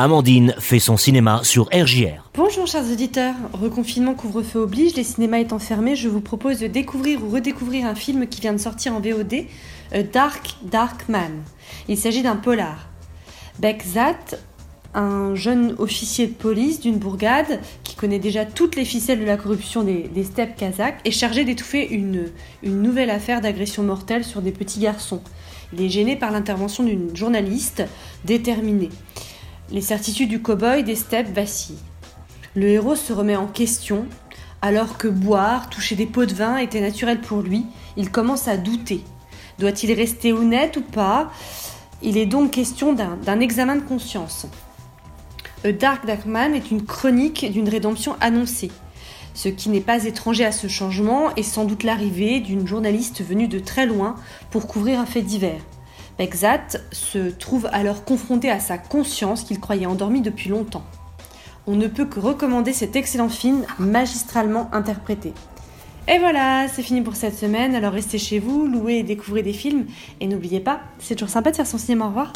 Amandine fait son cinéma sur RJR. Bonjour chers auditeurs, reconfinement couvre-feu oblige, les cinémas étant fermés, je vous propose de découvrir ou redécouvrir un film qui vient de sortir en VOD, A Dark Dark Man. Il s'agit d'un polar. Bekzat, un jeune officier de police d'une bourgade qui connaît déjà toutes les ficelles de la corruption des, steppes kazakhs, est chargé d'étouffer une nouvelle affaire d'agression mortelle sur des petits garçons. Il est gêné par l'intervention d'une journaliste déterminée. Les certitudes du cow-boy des steppes vacillent. Le héros se remet en question. Alors que boire, toucher des pots de vin était naturel pour lui, il commence à douter. Doit-il rester honnête ou pas? Il est donc question d'un examen de conscience. A Dark Dark Man est une chronique d'une rédemption annoncée. Ce qui n'est pas étranger à ce changement est sans doute l'arrivée d'une journaliste venue de très loin pour couvrir un fait divers. Bexat se trouve alors confronté à sa conscience qu'il croyait endormie depuis longtemps. On ne peut que recommander cet excellent film magistralement interprété. Et voilà, c'est fini pour cette semaine, alors restez chez vous, louez et découvrez des films, et n'oubliez pas, c'est toujours sympa de faire son cinéma, au revoir